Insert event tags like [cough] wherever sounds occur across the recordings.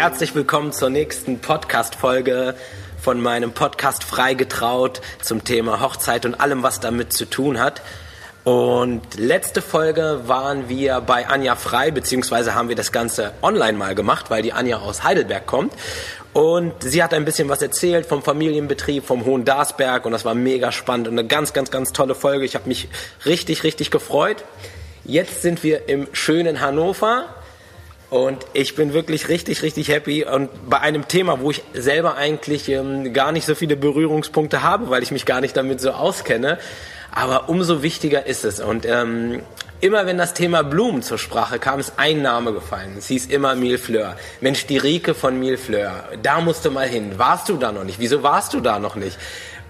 Herzlich willkommen zur nächsten Podcast-Folge von meinem Podcast Freigetraut zum Thema Hochzeit und allem, was damit zu tun hat. Und letzte Folge waren wir bei Anja Frei, beziehungsweise haben wir das Ganze online mal gemacht, weil die Anja aus Heidelberg kommt. Und sie hat ein bisschen was erzählt vom Familienbetrieb, vom Hohen Darsberg und das war mega spannend und eine ganz, ganz, ganz tolle Folge. Ich habe mich richtig, richtig gefreut. Jetzt sind wir im schönen Hannover und ich bin wirklich richtig, richtig happy und bei einem Thema, wo ich selber eigentlich ähm, gar nicht so viele Berührungspunkte habe, weil ich mich gar nicht damit so auskenne. Aber umso wichtiger ist es. Und ähm, immer wenn das Thema Blumen zur Sprache kam, ist ein Name gefallen. Es hieß immer Milfleur. Mensch, die Rike von Milfleur, da musst du mal hin. Warst du da noch nicht? Wieso warst du da noch nicht?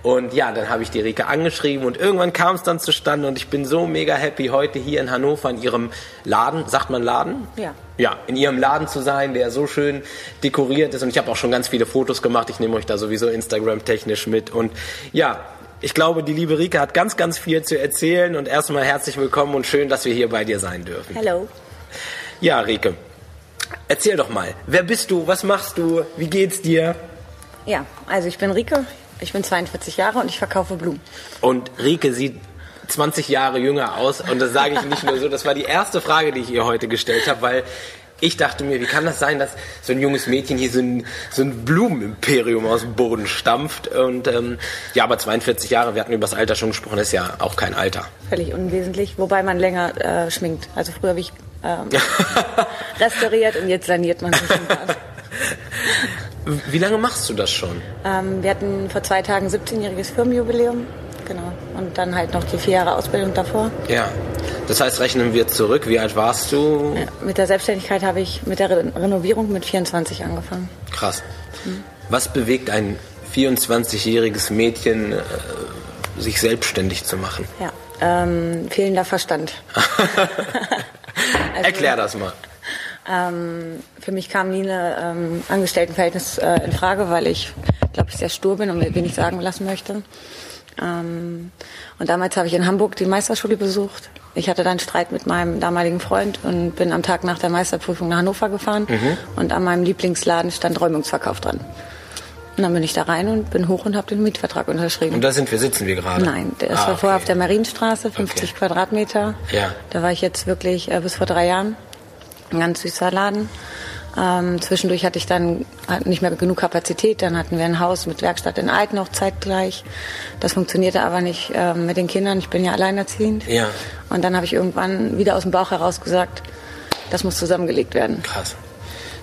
Und ja, dann habe ich die Rike angeschrieben und irgendwann kam es dann zustande und ich bin so mega happy, heute hier in Hannover in ihrem Laden, sagt man Laden? Ja. Ja, in ihrem Laden zu sein, der so schön dekoriert ist und ich habe auch schon ganz viele Fotos gemacht. Ich nehme euch da sowieso Instagram-technisch mit und ja, ich glaube, die liebe Rike hat ganz, ganz viel zu erzählen und erstmal herzlich willkommen und schön, dass wir hier bei dir sein dürfen. Hallo. Ja, Rike, erzähl doch mal, wer bist du, was machst du, wie geht's dir? Ja, also ich bin Rike, ich bin 42 Jahre und ich verkaufe Blumen. Und Rike sieht 20 Jahre jünger aus. Und das sage ich nicht nur so. Das war die erste Frage, die ich ihr heute gestellt habe, weil ich dachte mir, wie kann das sein, dass so ein junges Mädchen hier so ein, so ein Blumenimperium aus dem Boden stampft? Und ähm, ja, aber 42 Jahre, wir hatten über das Alter schon gesprochen, ist ja auch kein Alter. Völlig unwesentlich, wobei man länger äh, schminkt. Also früher habe ich ähm, [laughs] restauriert und jetzt saniert man sich. Wie lange machst du das schon? Ähm, wir hatten vor zwei Tagen 17-jähriges Firmenjubiläum. Genau. Und dann halt noch die vier Jahre Ausbildung davor. Ja. Das heißt, rechnen wir zurück. Wie alt warst du? Ja, mit der Selbstständigkeit habe ich mit der Re Renovierung mit 24 angefangen. Krass. Was bewegt ein 24-jähriges Mädchen, äh, sich selbstständig zu machen? Ja. Ähm, fehlender Verstand. [laughs] [laughs] Also, Erklär das mal. Ähm, für mich kam nie ein ähm, Angestelltenverhältnis äh, in Frage, weil ich, glaube ich, sehr stur bin und mir wenig sagen lassen möchte. Ähm, und damals habe ich in Hamburg die Meisterschule besucht. Ich hatte dann Streit mit meinem damaligen Freund und bin am Tag nach der Meisterprüfung nach Hannover gefahren. Mhm. Und an meinem Lieblingsladen stand Räumungsverkauf dran. Und dann bin ich da rein und bin hoch und habe den Mietvertrag unterschrieben. Und da sind wir, sitzen wir gerade? Nein, ist Ah, war vorher okay. auf der Marienstraße, 50 Okay. Quadratmeter. Ja. Da war ich jetzt wirklich äh, bis vor drei Jahren. Ein ganz süßer Laden. Ähm, zwischendurch hatte ich dann halt nicht mehr genug Kapazität. Dann hatten wir ein Haus mit Werkstatt in Alten noch zeitgleich. Das funktionierte aber nicht ähm, mit den Kindern. Ich bin ja alleinerziehend. Ja. Und dann habe ich irgendwann wieder aus dem Bauch heraus gesagt, das muss zusammengelegt werden. Krass.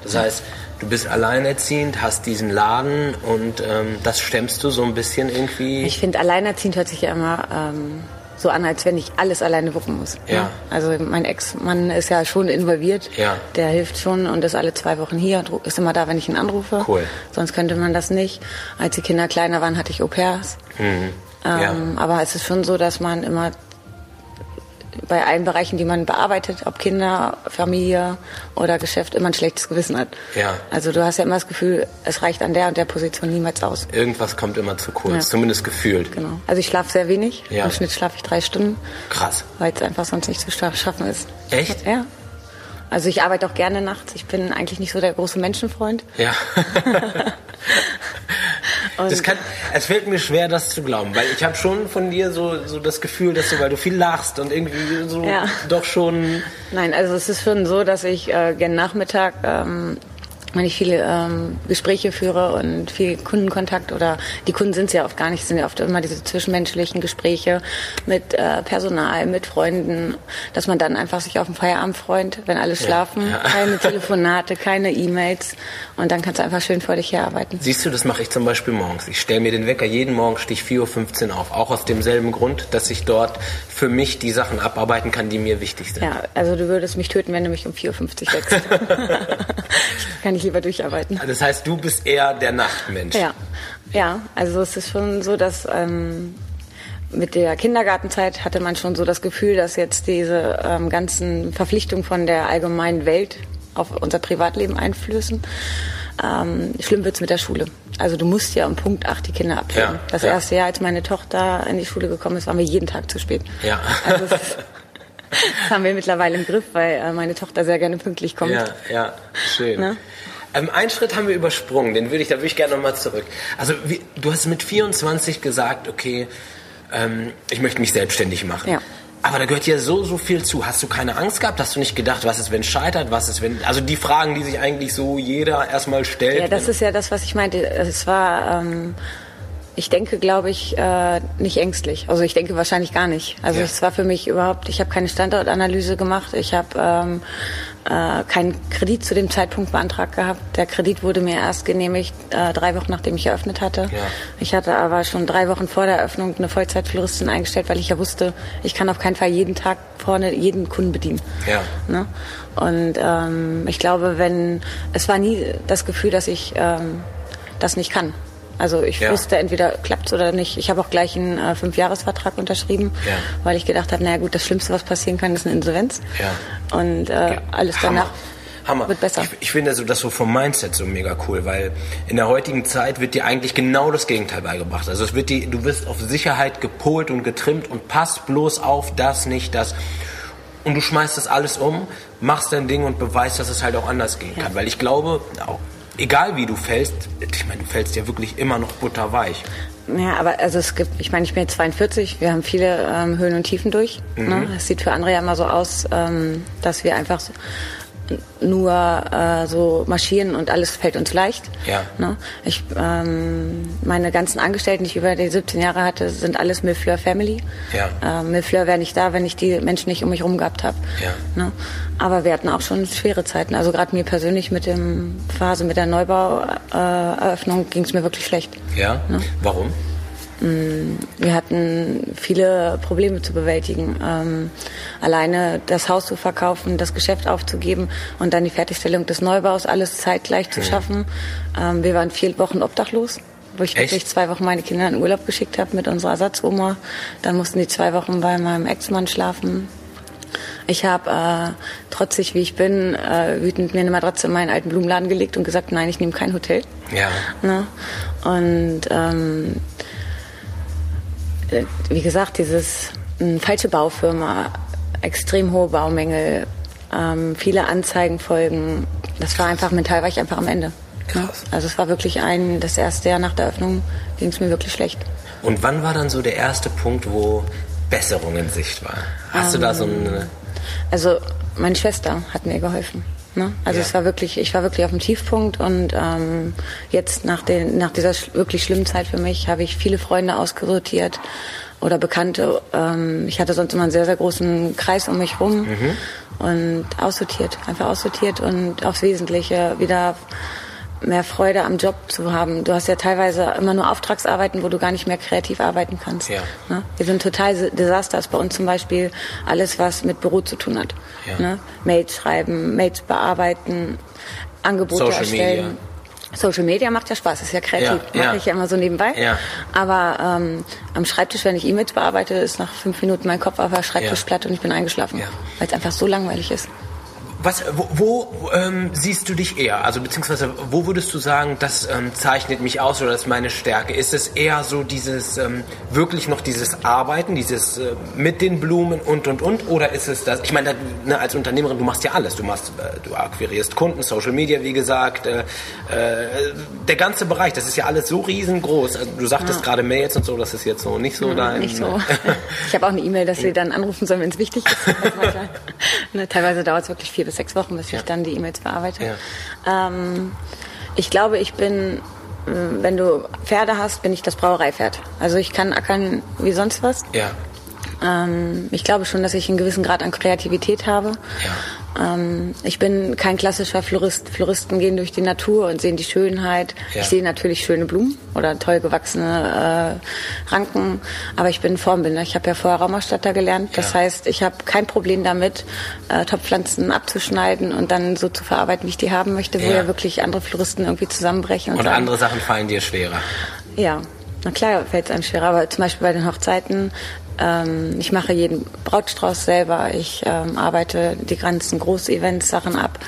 Das heißt, du bist alleinerziehend, hast diesen Laden und ähm, das stemmst du so ein bisschen irgendwie. Ich finde, alleinerziehend hört sich ja immer ähm, so an, als wenn ich alles alleine wuppen muss. Ja. Ne? Also mein Ex-Mann ist ja schon involviert. Ja. Der hilft schon und ist alle zwei Wochen hier und ist immer da, wenn ich ihn anrufe. Cool. Sonst könnte man das nicht. Als die Kinder kleiner waren, hatte ich Au-pairs. Mhm. Ähm, Aber es ist schon so, dass man immer bei allen Bereichen, die man bearbeitet, ob Kinder, Familie oder Geschäft, immer ein schlechtes Gewissen hat. Ja. Also du hast ja immer das Gefühl, es reicht an der und der Position niemals aus. Irgendwas kommt immer zu kurz, Ja. zumindest gefühlt. Genau. Also ich schlafe sehr wenig. Ja. Im Schnitt schlafe ich drei Stunden, Krass. weil es einfach sonst nicht zu scha- schaffen ist. Echt? Ja. Also ich arbeite auch gerne nachts. Ich bin eigentlich nicht so der große Menschenfreund. Ja. [laughs] [laughs] Und Das kann, es fällt mir schwer, das zu glauben, weil ich habe schon von dir so, so das Gefühl, dass du, weil du viel lachst und irgendwie so Ja. doch schon. Nein, also es ist schon so, dass ich äh, gern Nachmittag, ähm, wenn ich viele ähm, Gespräche führe und viel Kundenkontakt oder die Kunden sind es ja oft gar nicht, sind ja oft immer diese zwischenmenschlichen Gespräche mit äh, Personal, mit Freunden, dass man dann einfach sich auf den Feierabend freut, wenn alle schlafen, ja. keine [laughs] Telefonate, keine E-Mails und dann kannst du einfach schön vor dich herarbeiten. Siehst du, das mache ich zum Beispiel morgens. Ich stelle mir den Wecker jeden Morgen stich 4.15 Uhr auf. Auch aus demselben Grund, dass ich dort für mich die Sachen abarbeiten kann, die mir wichtig sind. Ja, also du würdest mich töten, wenn du mich um 4.50 Uhr [laughs] wächst. [laughs] Kann ich lieber durcharbeiten. Das heißt, du bist eher der Nachtmensch. Ja, ja, also es ist schon so, dass ähm, mit der Kindergartenzeit hatte man schon so das Gefühl, dass jetzt diese ähm, ganzen Verpflichtungen von der allgemeinen Welt auf unser Privatleben einflößen. Ähm, schlimm wird's mit der Schule. Also du musst ja um Punkt 8 die Kinder abgeben. Ja, das ja. erste Jahr, als meine Tochter in die Schule gekommen ist, waren wir jeden Tag zu spät. Ja. Also ist- [laughs] das haben wir mittlerweile im Griff, weil äh, meine Tochter sehr gerne pünktlich kommt. Ja, ja, schön. Ne? Ähm, einen Schritt haben wir übersprungen, den würde ich, da würde ich gerne nochmal zurück. Also wie, du hast mit 24 gesagt, okay, ähm, ich möchte mich selbstständig machen. Ja. Aber da gehört ja so, so viel zu. Hast du keine Angst gehabt? Hast du nicht gedacht, was ist, wenn es scheitert? Was ist, wenn. Also die Fragen, die sich eigentlich so jeder erstmal stellt. Ja, das ist ja das, was ich meinte. Es war. Ähm ich denke, glaube ich, äh, nicht ängstlich. Also ich denke wahrscheinlich gar nicht. Also ja. es war für mich überhaupt, ich habe keine Standortanalyse gemacht. Ich habe ähm, äh, keinen Kredit zu dem Zeitpunkt beantragt gehabt. Der Kredit wurde mir erst genehmigt äh, drei Wochen nachdem ich eröffnet hatte. Ja. Ich hatte aber schon drei Wochen vor der Eröffnung eine Vollzeitfloristin eingestellt, weil ich ja wusste, ich kann auf keinen Fall jeden Tag vorne jeden Kunden bedienen. Ja. Ne? Und ähm, ich glaube, wenn es war nie das Gefühl, dass ich ähm, das nicht kann. Also ich ja. wusste, entweder klappt es oder nicht. Ich habe auch gleich einen äh, Fünfjahresvertrag unterschrieben, ja. weil ich gedacht habe, naja gut, das Schlimmste, was passieren kann, ist eine Insolvenz. Ja. Und äh, alles danach Hammer. wird besser. Ich, ich finde also das so vom Mindset so mega cool, weil in der heutigen Zeit wird dir eigentlich genau das Gegenteil beigebracht. Also es wird die, du wirst auf Sicherheit gepolt und getrimmt und passt bloß auf das, nicht das. Und du schmeißt das alles um, machst dein Ding und beweist, dass es halt auch anders gehen kann. Weil ich glaube, egal wie du fällst, ich meine, du fällst ja wirklich immer noch butterweich. Ja, aber also es gibt, ich meine, ich bin jetzt 42, wir haben viele ähm, Höhen und Tiefen durch. Ne? Mhm. Ne? Es sieht für andere ja immer so aus, ähm, dass wir einfach so, nur äh, so marschieren und alles fällt uns leicht. Ja. Ne? Ich, ähm, meine ganzen Angestellten, die ich über die 17 Jahre hatte, sind alles Milfleur Family. Ja. Äh, Milfleur wäre nicht da, wenn ich die Menschen nicht um mich herum gehabt habe. Ja. Ne? Aber wir hatten auch schon schwere Zeiten. Also gerade mir persönlich mit dem Phase mit der Neubaueröffnung äh, ging es mir wirklich schlecht. Ja. Ne? Warum? Mm, wir hatten viele Probleme zu bewältigen. Ähm, alleine das Haus zu verkaufen, das Geschäft aufzugeben und dann die Fertigstellung des Neubaus, alles zeitgleich zu schaffen. Ähm, wir waren vier Wochen obdachlos, wo ich Echt? wirklich zwei Wochen meine Kinder in Urlaub geschickt habe mit unserer Ersatzoma. Dann mussten die zwei Wochen bei meinem Ex-Mann schlafen. Ich habe, äh, trotzig wie ich bin, äh, wütend mir eine Matratze in meinen alten Blumenladen gelegt und gesagt, nein, ich nehme kein Hotel. Ja. Ne? Und ähm, äh, wie gesagt, dieses äh, falsche Baufirma, extrem hohe Baumängel, ähm, viele Anzeigen folgen. Das war einfach, mental war ich einfach am Ende. Krass. Also es war wirklich ein, das erste Jahr nach der Öffnung ging es mir wirklich schlecht. Und wann war dann so der erste Punkt, wo Besserung in Sicht war? Hast ähm, du da so eine... Ähm, also meine Schwester hat mir geholfen. Ne? Also ja. es war wirklich, ich war wirklich auf dem Tiefpunkt und ähm, jetzt nach, den, nach dieser sch wirklich schlimmen Zeit für mich habe ich viele Freunde ausgerotiert oder Bekannte. Ähm, ich hatte sonst immer einen sehr, sehr großen Kreis um mich rum mhm. und aussortiert, einfach aussortiert und aufs Wesentliche wieder mehr Freude am Job zu haben. Du hast ja teilweise immer nur Auftragsarbeiten, wo du gar nicht mehr kreativ arbeiten kannst. Ja. Ne? Wir sind total Desasters. Bei uns zum Beispiel alles, was mit Büro zu tun hat. Ja. Ne? Mails schreiben, Mails bearbeiten, Angebote Social erstellen. Media. Social Media macht ja Spaß, ist ja kreativ, ja, mache ja. ich ja immer so nebenbei. Ja. Aber ähm, am Schreibtisch, wenn ich E-Mails bearbeite, ist nach fünf Minuten mein Kopf auf der Schreibtischplatte und ich bin eingeschlafen, weil es einfach so langweilig ist. Was, wo, wo ähm, siehst du dich eher? Also beziehungsweise wo würdest du sagen, das ähm, zeichnet mich aus oder das ist meine Stärke? Ist es eher so dieses ähm, wirklich noch dieses Arbeiten, dieses äh, mit den Blumen und und und oder ist es das? Ich meine, ne, als Unternehmerin, du machst ja alles. Du machst, äh, du akquirierst Kunden, Social Media, wie gesagt, äh, äh, der ganze Bereich. Das ist ja alles so riesengroß. Also, du sagtest ja. gerade Mails und so, das ist jetzt so nicht so ja, dein. Nicht so. [laughs] ich habe auch eine E-Mail, dass [laughs] sie dann anrufen sollen, wenn es wichtig ist. [laughs] ne, teilweise dauert es wirklich vier bis sechs Wochen, bis ja. ich dann die E-Mails bearbeite. Ja. Ähm, ich glaube, ich bin, äh, wenn du Pferde hast, bin ich das Brauereipferd. Also ich kann ackern wie sonst was. Ja. Ähm, ich glaube schon, dass ich einen gewissen Grad an Kreativität habe. Ja. Ähm, ich bin kein klassischer Florist. Floristen gehen durch die Natur und sehen die Schönheit. Ja. Ich sehe natürlich schöne Blumen oder toll gewachsene äh, Ranken, aber ich bin Formbinder. Ich habe ja vorher Raumausstatter gelernt. Das ja. heißt, ich habe kein Problem damit, äh, Topfpflanzen abzuschneiden und dann so zu verarbeiten, wie ich die haben möchte, wo ja, ja wirklich andere Floristen irgendwie zusammenbrechen. Und, und sagen, andere Sachen fallen dir schwerer. Ja, na klar fällt es einem schwerer, aber zum Beispiel bei den Hochzeiten ähm, ich mache jeden Brautstrauß selber. Ich ähm, arbeite die ganzen Großevents-Sachen ab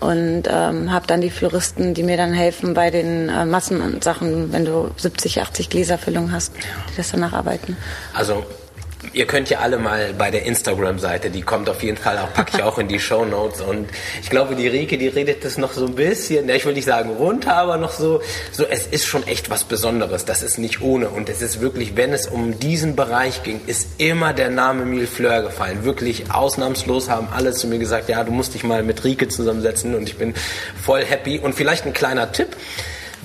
und ähm, habe dann die Floristen, die mir dann helfen bei den äh, Massensachen, wenn du 70, 80 Gläserfüllungen hast, die das danach arbeiten. Also ihr könnt ja alle mal bei der Instagram-Seite, die kommt auf jeden Fall auch, packe ich auch in die Show Notes. Und ich glaube, die Rike, die redet das noch so ein bisschen, ich will nicht sagen runter, aber noch so, so, es ist schon echt was Besonderes. Das ist nicht ohne. Und es ist wirklich, wenn es um diesen Bereich ging, ist immer der Name Mille Fleur gefallen. Wirklich ausnahmslos haben alle zu mir gesagt, ja, du musst dich mal mit Rike zusammensetzen und ich bin voll happy. Und vielleicht ein kleiner Tipp.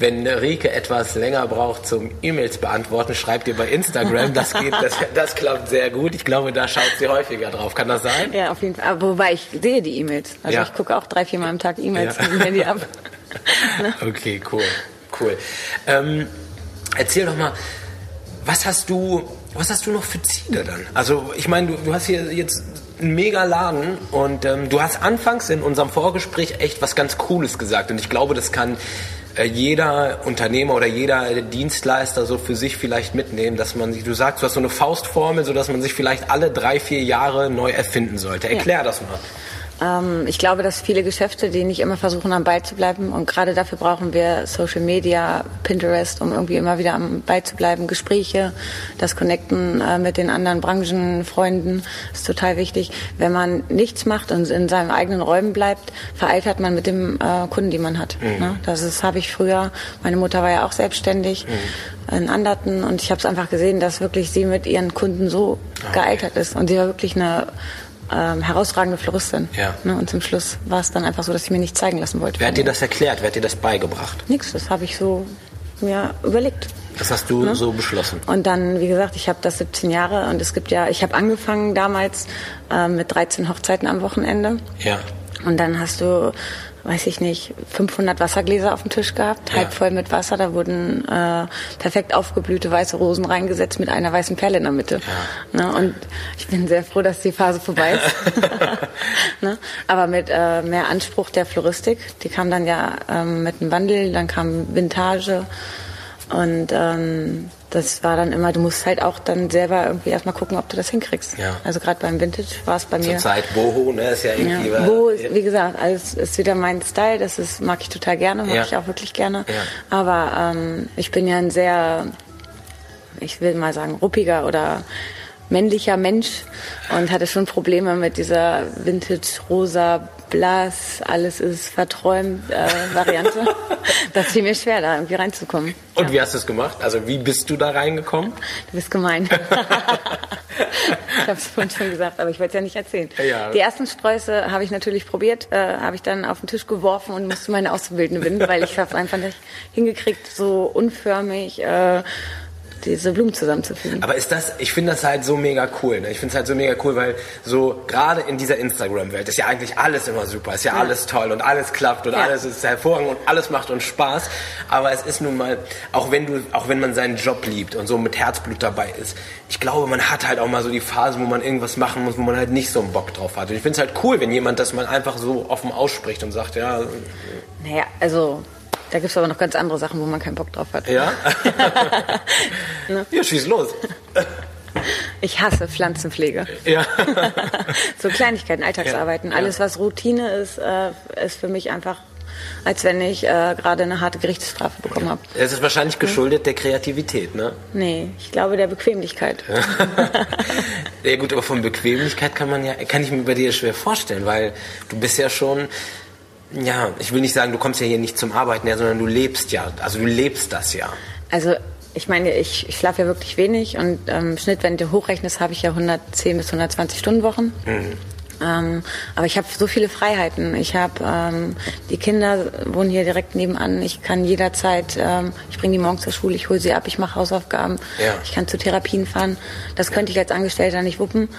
Wenn Rike etwas länger braucht zum E-Mails beantworten, schreibt ihr bei Instagram. Das geht, das, das klappt sehr gut. Ich glaube, da schaut sie häufiger drauf. Kann das sein? Ja, auf jeden Fall. Aber wobei ich sehe die E-Mails. Also Ja. ich gucke auch drei, viermal am Tag E-Mails Ja. dem Handy ab. [laughs] Okay, cool, cool. Ähm, erzähl doch mal, was hast du, was hast du noch für Ziele dann? Also ich meine, du, du hast hier jetzt einen mega Laden und ähm, du hast anfangs in unserem Vorgespräch echt was ganz Cooles gesagt und ich glaube, das kann jeder Unternehmer oder jeder Dienstleister so für sich vielleicht mitnehmen, dass man sich, du sagst, du hast so eine Faustformel, so dass man sich vielleicht alle drei, vier Jahre neu erfinden sollte. Erklär das mal. Ähm, ich glaube, dass viele Geschäfte, die nicht immer versuchen, am Ball zu bleiben, und gerade dafür brauchen wir Social Media, Pinterest, um irgendwie immer wieder am Ball zu bleiben. Gespräche, das Connecten äh, mit den anderen Branchenfreunden ist total wichtig. Wenn man nichts macht und in seinen eigenen Räumen bleibt, vereitert man mit dem äh, Kunden, die man hat. Ne? Das ist habe ich früher. Meine Mutter war ja auch selbstständig in Anderten und ich habe es einfach gesehen, dass wirklich sie mit ihren Kunden so gealtert ist und sie war wirklich eine ähm, herausragende Floristin. Ja. Ne? Und zum Schluss war es dann einfach so, dass ich mir nicht zeigen lassen wollte. Wer hat dir das erklärt? Wer hat dir das beigebracht? Nix, das habe ich so mir überlegt. Das hast du so beschlossen. Und dann, wie gesagt, ich habe das 17 Jahre und es gibt ja, ich habe angefangen damals äh, mit 13 Hochzeiten am Wochenende. Ja. Und dann hast du, weiß ich nicht, 500 Wassergläser auf dem Tisch gehabt, Ja. halb voll mit Wasser. Da wurden äh, perfekt aufgeblühte weiße Rosen reingesetzt mit einer weißen Perle in der Mitte. Ne? Und ich bin sehr froh, dass die Phase vorbei ist. [laughs] [laughs] ne? Aber mit äh, mehr Anspruch der Floristik. Die kam dann ja ähm, mit einem Wandel, dann kam Vintage. Und ähm, das war dann immer, du musst halt auch dann selber irgendwie erstmal gucken, ob du das hinkriegst. Ja. Also gerade beim Vintage war es bei mir. Zurzeit Boho, ne, ist ja irgendwie. Ja. Wo, ist, wie gesagt, alles ist wieder mein Style. Das ist, mag ich total gerne, mag Ja. ich auch wirklich gerne. Ja. Aber ähm, ich bin ja ein sehr, ich will mal sagen, ruppiger oder männlicher Mensch und hatte schon Probleme mit dieser Vintage rosa blass, alles ist verträumt äh, Variante. [laughs] das fiel mir schwer, da irgendwie reinzukommen. Und ja. wie hast du es gemacht? Also wie bist du da reingekommen? Du bist gemein. [laughs] ich habe es vorhin schon gesagt, aber ich wollte es ja nicht erzählen. Ja. Die ersten Sträuße habe ich natürlich probiert, äh, habe ich dann auf den Tisch geworfen und musste meine Auszubildende binden, weil ich habe es einfach nicht hingekriegt, so unförmig äh, diese Blumen zusammenzufügen. Aber ist das, ich finde das halt so mega cool. Ne? Ich finde es halt so mega cool, weil so gerade in dieser Instagram-Welt ist ja eigentlich alles immer super, ist ja, alles toll und alles klappt und Ja. alles ist hervorragend und alles macht uns Spaß. Aber es ist nun mal, auch wenn du, auch wenn man seinen Job liebt und so mit Herzblut dabei ist, ich glaube, man hat halt auch mal so die Phase, wo man irgendwas machen muss, wo man halt nicht so einen Bock drauf hat. Und ich finde es halt cool, wenn jemand das mal einfach so offen ausspricht und sagt, ja, Naja, also da gibt es aber noch ganz andere Sachen, wo man keinen Bock drauf hat. ja, [laughs] Ne? ja, schieß los. Ich hasse Pflanzenpflege. Ja. [laughs] so Kleinigkeiten, Alltagsarbeiten. Ja. Alles, was Routine ist, äh, ist für mich einfach, als wenn ich äh, gerade eine harte Gerichtsstrafe bekommen habe. Es ist wahrscheinlich geschuldet der Kreativität, ne? Nee, ich glaube der Bequemlichkeit. [laughs] Ja gut, aber von Bequemlichkeit kann man ja, kann ich mir bei dir schwer vorstellen, weil du bist ja schon, ja, ich will nicht sagen, du kommst ja hier nicht zum Arbeiten her, sondern du lebst ja, also du lebst das ja. Also ich meine, ich, ich schlafe ja wirklich wenig und ähm, Schnitt, wenn du hochrechnest, habe ich ja 110 bis 120 Stunden Wochen. Ähm, aber ich habe so viele Freiheiten. Ich habe ähm, die Kinder wohnen hier direkt nebenan. Ich kann jederzeit, ähm, ich bringe die morgens zur Schule, ich hole sie ab, ich mache Hausaufgaben, Ja. ich kann zu Therapien fahren. Das könnte ich als Angestellter nicht wuppen.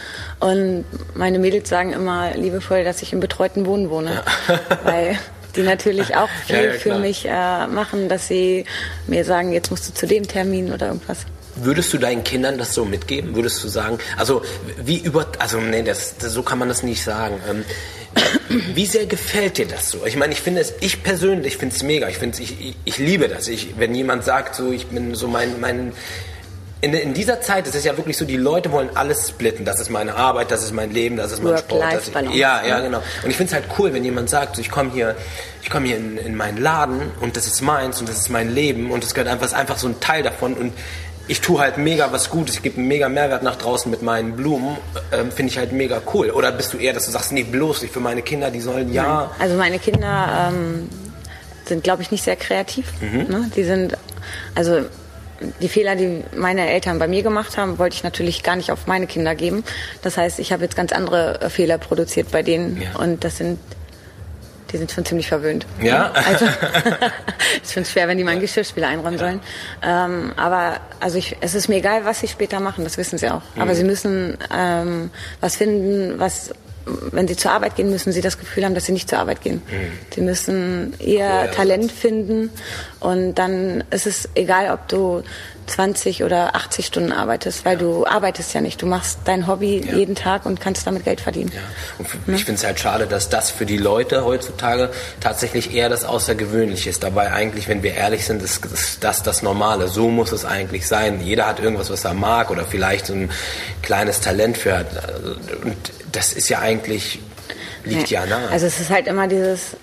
Und meine Mädels sagen immer liebevoll, dass ich im betreuten Wohnen wohne, [laughs] weil die natürlich auch viel Ja, ja, für mich äh, machen, dass sie mir sagen, jetzt musst du zu dem Termin oder irgendwas. Würdest du deinen Kindern das so mitgeben? Würdest du sagen, also wie über, also nee, das, das, so kann man das nicht sagen. Ähm, wie sehr gefällt dir das so? Ich meine, ich finde es, ich persönlich finde es mega. Ich finde, ich, ich, ich liebe das. Ich, wenn jemand sagt, so, ich bin so mein, mein in, in dieser Zeit ist es ja wirklich so, die Leute wollen alles splitten. Das ist meine Arbeit, das ist mein Leben, das ist mein Sport. Das ist, Work-Life-Balance, ja, ja, ne? genau. Und ich finde es halt cool, wenn jemand sagt, so, ich komme hier, ich komme hier in, in meinen Laden und das ist meins und das ist mein Leben und das gehört einfach, ist einfach so ein Teil davon und ich tue halt mega was Gutes, ich gebe einen mega Mehrwert nach draußen mit meinen Blumen, ähm, finde ich halt mega cool. Oder bist du eher, dass du sagst, nee, bloß nicht für meine Kinder, die sollen ja. Also meine Kinder ähm, sind, glaube ich, nicht sehr kreativ. Mhm. Ne? Die sind, also die Fehler, die meine Eltern bei mir gemacht haben, wollte ich natürlich gar nicht auf meine Kinder geben. Das heißt, ich habe jetzt ganz andere äh, Fehler produziert bei denen Ja. und das sind die sind schon ziemlich verwöhnt. Ja? Also ich finde es schwer, wenn die meinen Geschirrspüler einräumen sollen. Ähm, aber also ich, es ist mir egal, was sie später machen, das wissen sie auch. Mhm. Aber sie müssen ähm, was finden, was wenn sie zur Arbeit gehen, müssen sie das Gefühl haben, dass sie nicht zur Arbeit gehen. Sie müssen ihr Cooler Talent finden und dann ist es egal, ob du 20 oder 80 Stunden arbeitest, weil du arbeitest ja nicht. Du machst dein Hobby Ja. jeden Tag und kannst damit Geld verdienen. Ja. Und f- ich finde es halt schade, dass das für die Leute heutzutage tatsächlich eher das Außergewöhnliche ist. Dabei eigentlich, wenn wir ehrlich sind, ist ist das das Normale. So muss es eigentlich sein. Jeder hat irgendwas, was er mag oder vielleicht so ein kleines Talent für hat. Und das ist ja eigentlich, liegt ja, nahe. Also es ist halt immer dieses,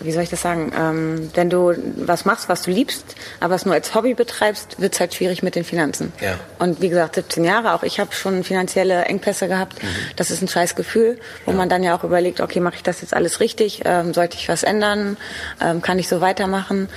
wie soll ich das sagen, ähm, wenn du was machst, was du liebst, aber es nur als Hobby betreibst, wird es halt schwierig mit den Finanzen. Ja. Und wie gesagt, 17 Jahre, auch ich habe schon finanzielle Engpässe gehabt. Mhm. Das ist ein scheiß Gefühl, wo man dann ja auch überlegt, okay, mache ich das jetzt alles richtig? Ähm, sollte ich was ändern? Ähm, kann ich so weitermachen?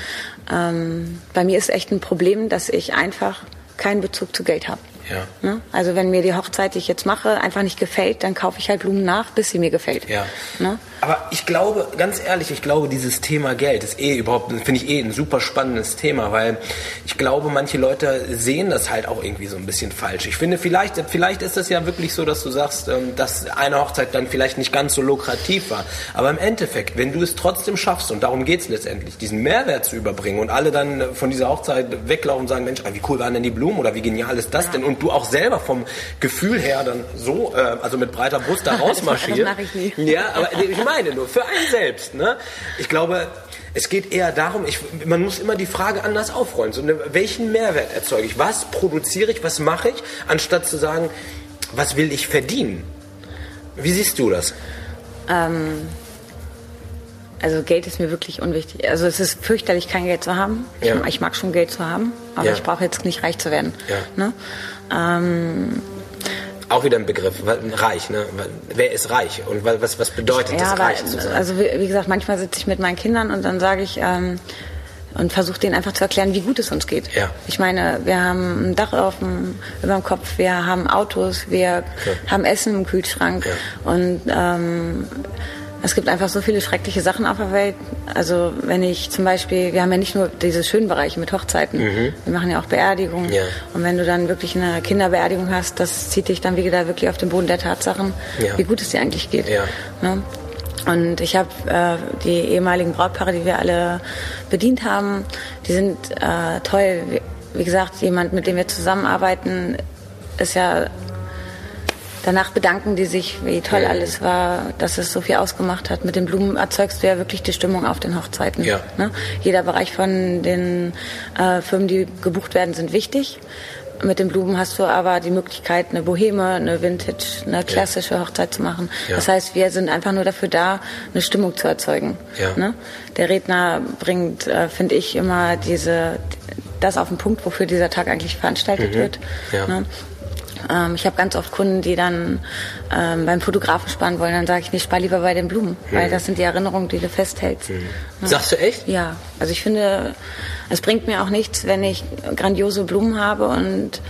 Ähm, bei mir ist echt ein Problem, dass ich einfach keinen Bezug zu Geld habe. Ja. Ne? Also wenn mir die Hochzeit, die ich jetzt mache, einfach nicht gefällt, dann kaufe ich halt Blumen nach, bis sie mir gefällt. Ja. Ne? Aber ich glaube, ganz ehrlich, ich glaube, dieses Thema Geld ist eh überhaupt, finde ich eh ein super spannendes Thema, weil ich glaube, manche Leute sehen das halt auch irgendwie so ein bisschen falsch. Ich finde, vielleicht, vielleicht ist es ja wirklich so, dass du sagst, ähm, dass eine Hochzeit dann vielleicht nicht ganz so lukrativ war. Aber im Endeffekt, wenn du es trotzdem schaffst, und darum geht es letztendlich, diesen Mehrwert zu überbringen und alle dann von dieser Hochzeit weglaufen und sagen, Mensch, wie cool waren denn die Blumen oder wie genial ist das denn? Und du auch selber vom Gefühl her dann so, äh, also mit breiter Brust da rausmarschierst. [laughs] Das mache ich nie. Ja, aber [laughs] meine nur, für einen selbst. Ne? Ich glaube, es geht eher darum, ich, man muss immer die Frage anders aufrollen. So, ne, welchen Mehrwert erzeuge ich? Was produziere ich? Was mache ich? Anstatt zu sagen, was will ich verdienen? Wie siehst du das? Ähm, also Geld ist mir wirklich unwichtig. Also es ist fürchterlich, kein Geld zu haben. Ja. Ich, ich mag schon Geld zu haben, aber Ja. ich brauche jetzt nicht reich zu werden. Ja. Ne? Ähm, Auch wieder ein Begriff, reich. Ne? Wer ist reich und wa- was, was bedeutet ja, das, aber, reich zu sein? also wie, wie gesagt, manchmal sitze ich mit meinen Kindern und dann sage ich ähm, und versuche denen einfach zu erklären, wie gut es uns geht. Ja. Ich meine, wir haben ein Dach auf dem, über dem Kopf, wir haben Autos, wir haben Essen im Kühlschrank Ja. und ähm, es gibt einfach so viele schreckliche Sachen auf der Welt. Also wenn ich zum Beispiel, wir haben ja nicht nur diese schönen Bereiche mit Hochzeiten, wir machen ja auch Beerdigungen. Mhm. Ja. Und wenn du dann wirklich eine Kinderbeerdigung hast, das zieht dich dann wieder wirklich auf den Boden der Tatsachen, Ja. wie gut es dir eigentlich geht. Ja. Ne? Und ich habe äh, die ehemaligen Brautpaare, die wir alle bedient haben, die sind äh, toll. Wie, wie gesagt, jemand, mit dem wir zusammenarbeiten, ist ja danach bedanken die sich, wie toll Ja. alles war, dass es so viel ausgemacht hat. Mit den Blumen erzeugst du ja wirklich die Stimmung auf den Hochzeiten. Ja. Ne? Jeder Bereich von den äh, Firmen, die gebucht werden, sind wichtig. Mit den Blumen hast du aber die Möglichkeit, eine Boheme, eine Vintage, eine klassische Hochzeit zu machen. Ja. Das heißt, wir sind einfach nur dafür da, eine Stimmung zu erzeugen. Ja. Ne? Der Redner bringt, äh, finde ich, immer diese, das auf den Punkt, wofür dieser Tag eigentlich veranstaltet wird. Mhm. Ja. Ne? Ähm, ich habe ganz oft Kunden, die dann ähm, beim Fotografen sparen wollen. Dann sage ich, nee, spar lieber bei den Blumen, Mhm. weil das sind die Erinnerungen, die du festhältst. Ne? Sagst du echt? Ja, also ich finde, es bringt mir auch nichts, wenn ich grandiose Blumen habe und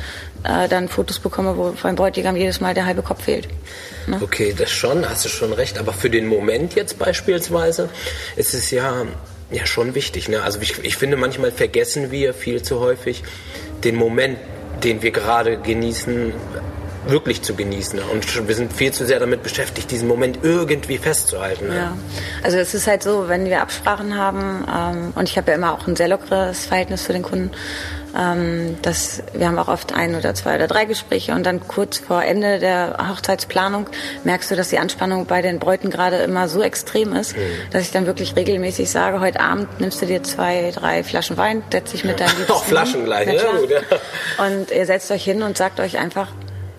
äh, dann Fotos bekomme, wo beim Bräutigam jedes Mal der halbe Kopf fehlt. Ne? Okay, das schon, hast du schon recht. Aber für den Moment jetzt beispielsweise ist es ja, ja schon wichtig. Ne? Also ich, ich finde, manchmal vergessen wir viel zu häufig den Moment, den wir gerade genießen, wirklich zu genießen. Und wir sind viel zu sehr damit beschäftigt, diesen Moment irgendwie festzuhalten. Ne? Ja, also es ist halt so, wenn wir Absprachen haben, ähm, und ich habe ja immer auch ein sehr lockeres Verhältnis zu den Kunden, ähm, dass wir haben auch oft ein oder zwei oder drei Gespräche und dann kurz vor Ende der Hochzeitsplanung merkst du, dass die Anspannung bei den Bräuten gerade immer so extrem ist, dass ich dann wirklich regelmäßig sage, heute Abend nimmst du dir zwei, drei Flaschen Wein, setz dich mit deinen [laughs] Liebsten Auch Flaschen gleich, ja, klar. gut, ja. Und ihr setzt euch hin und sagt euch einfach,